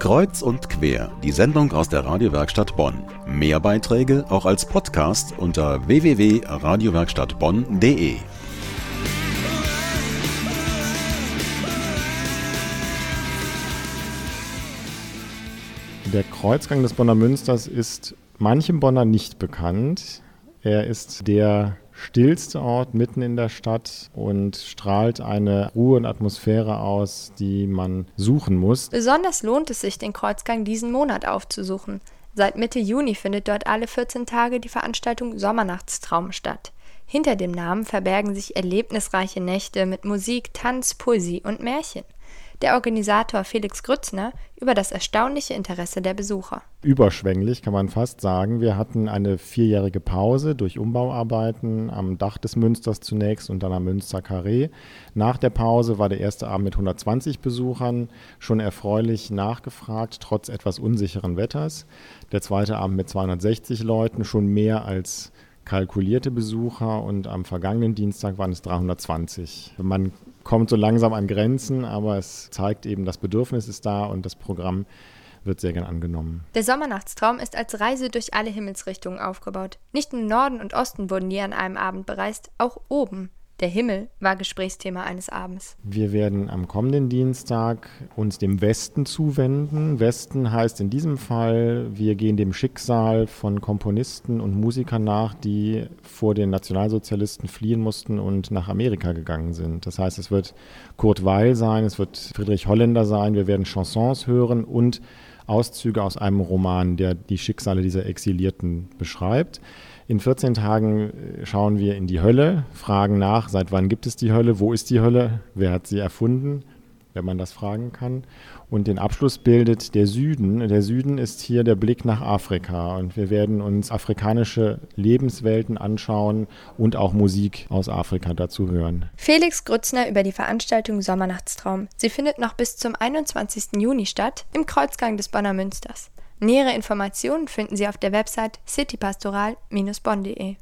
Kreuz und quer, die Sendung aus der Radiowerkstatt Bonn. Mehr Beiträge auch als Podcast unter www.radiowerkstattbonn.de. Der Kreuzgang des Bonner Münsters ist manchem Bonner nicht bekannt. Er ist der stillste Ort mitten in der Stadt und strahlt eine Ruhe und Atmosphäre aus, die man suchen muss. Besonders lohnt es sich, den Kreuzgang diesen Monat aufzusuchen. Seit Mitte Juni findet dort alle 14 Tage die Veranstaltung Sommernachtstraum statt. Hinter dem Namen verbergen sich erlebnisreiche Nächte mit Musik, Tanz, Poesie und Märchen der Organisator Felix Grützner über das erstaunliche Interesse der Besucher. Überschwänglich kann man fast sagen. Wir hatten eine vierjährige Pause durch Umbauarbeiten am Dach des Münsters zunächst und dann am Münster Carré. Nach der Pause war der erste Abend mit 120 Besuchern schon erfreulich nachgefragt, trotz etwas unsicheren Wetters. Der zweite Abend mit 260 Leuten, schon mehr als kalkulierte Besucher und am vergangenen Dienstag waren es 320. Man kommt so langsam an Grenzen, aber es zeigt eben, das Bedürfnis ist da und das Programm wird sehr gern angenommen. Der Sommernachtstraum ist als Reise durch alle Himmelsrichtungen aufgebaut. Nicht nur Norden und Osten wurden die an einem Abend bereist, auch oben. Der Himmel war Gesprächsthema eines Abends. Wir werden am kommenden Dienstag uns dem Westen zuwenden. Westen heißt in diesem Fall, wir gehen dem Schicksal von Komponisten und Musikern nach, die vor den Nationalsozialisten fliehen mussten und nach Amerika gegangen sind. Das heißt, es wird Kurt Weil sein, es wird Friedrich Holländer sein, wir werden Chansons hören und Auszüge aus einem Roman, der die Schicksale dieser Exilierten beschreibt. In 14 Tagen äh, schauen wir in die Hölle, fragen nach, seit wann gibt es die Hölle, wo ist die Hölle, wer hat sie erfunden, wenn man das fragen kann. Und den Abschluss bildet der Süden. Der Süden ist hier der Blick nach Afrika. Und wir werden uns afrikanische Lebenswelten anschauen und auch Musik aus Afrika dazu hören. Felix Grützner über die Veranstaltung Sommernachtstraum. Sie findet noch bis zum 21. Juni statt im Kreuzgang des Bonner Münsters. Nähere Informationen finden Sie auf der Website citypastoral-bonn.de.